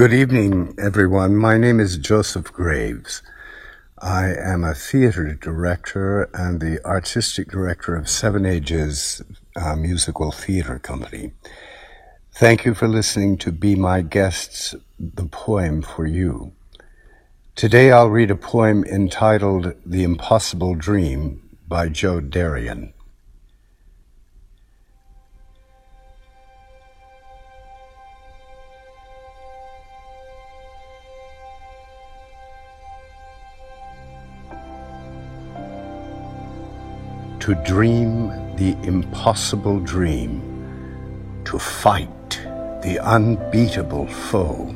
Good evening, everyone. My name is Joseph Graves. I am a theater director and the artistic director of Seven Ages uh, Musical Theater Company. Thank you for listening to Be My Guests, the poem for you. Today I'll read a poem entitled The Impossible Dream by Joe Darion. To dream the impossible dream, to fight the unbeatable foe,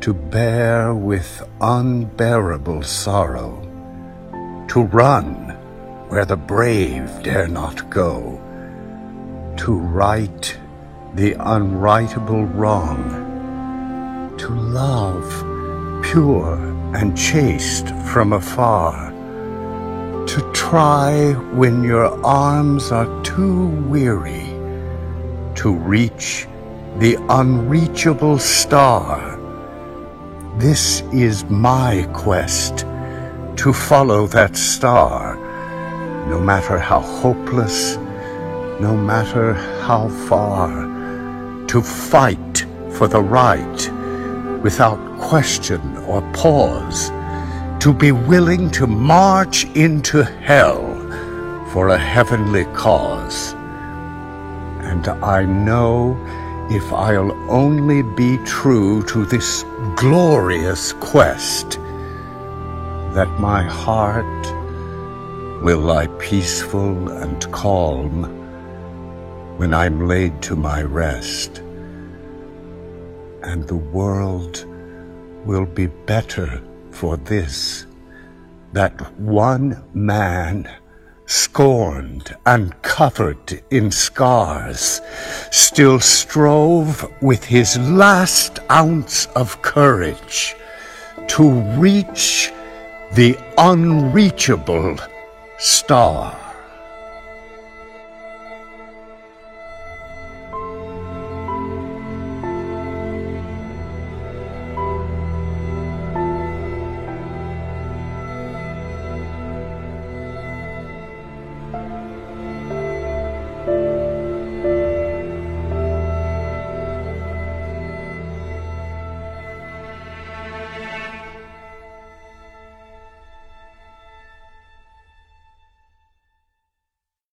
to bear with unbearable sorrow, to run where the brave dare not go, to right the unrightable wrong, to love pure and chaste from afar, to try when your arms are too weary to reach the unreachable star. This is my quest to follow that star, no matter how hopeless, no matter how far, to fight for the right without question or pause to be willing to march into hell for a heavenly cause. And I know if I'll only be true to this glorious quest, that my heart will lie peaceful and calm when I'm laid to my rest, and the world will be better for this, that one man, scorned and covered in scars, still strove with his last ounce of courage to reach the unreachable star. Música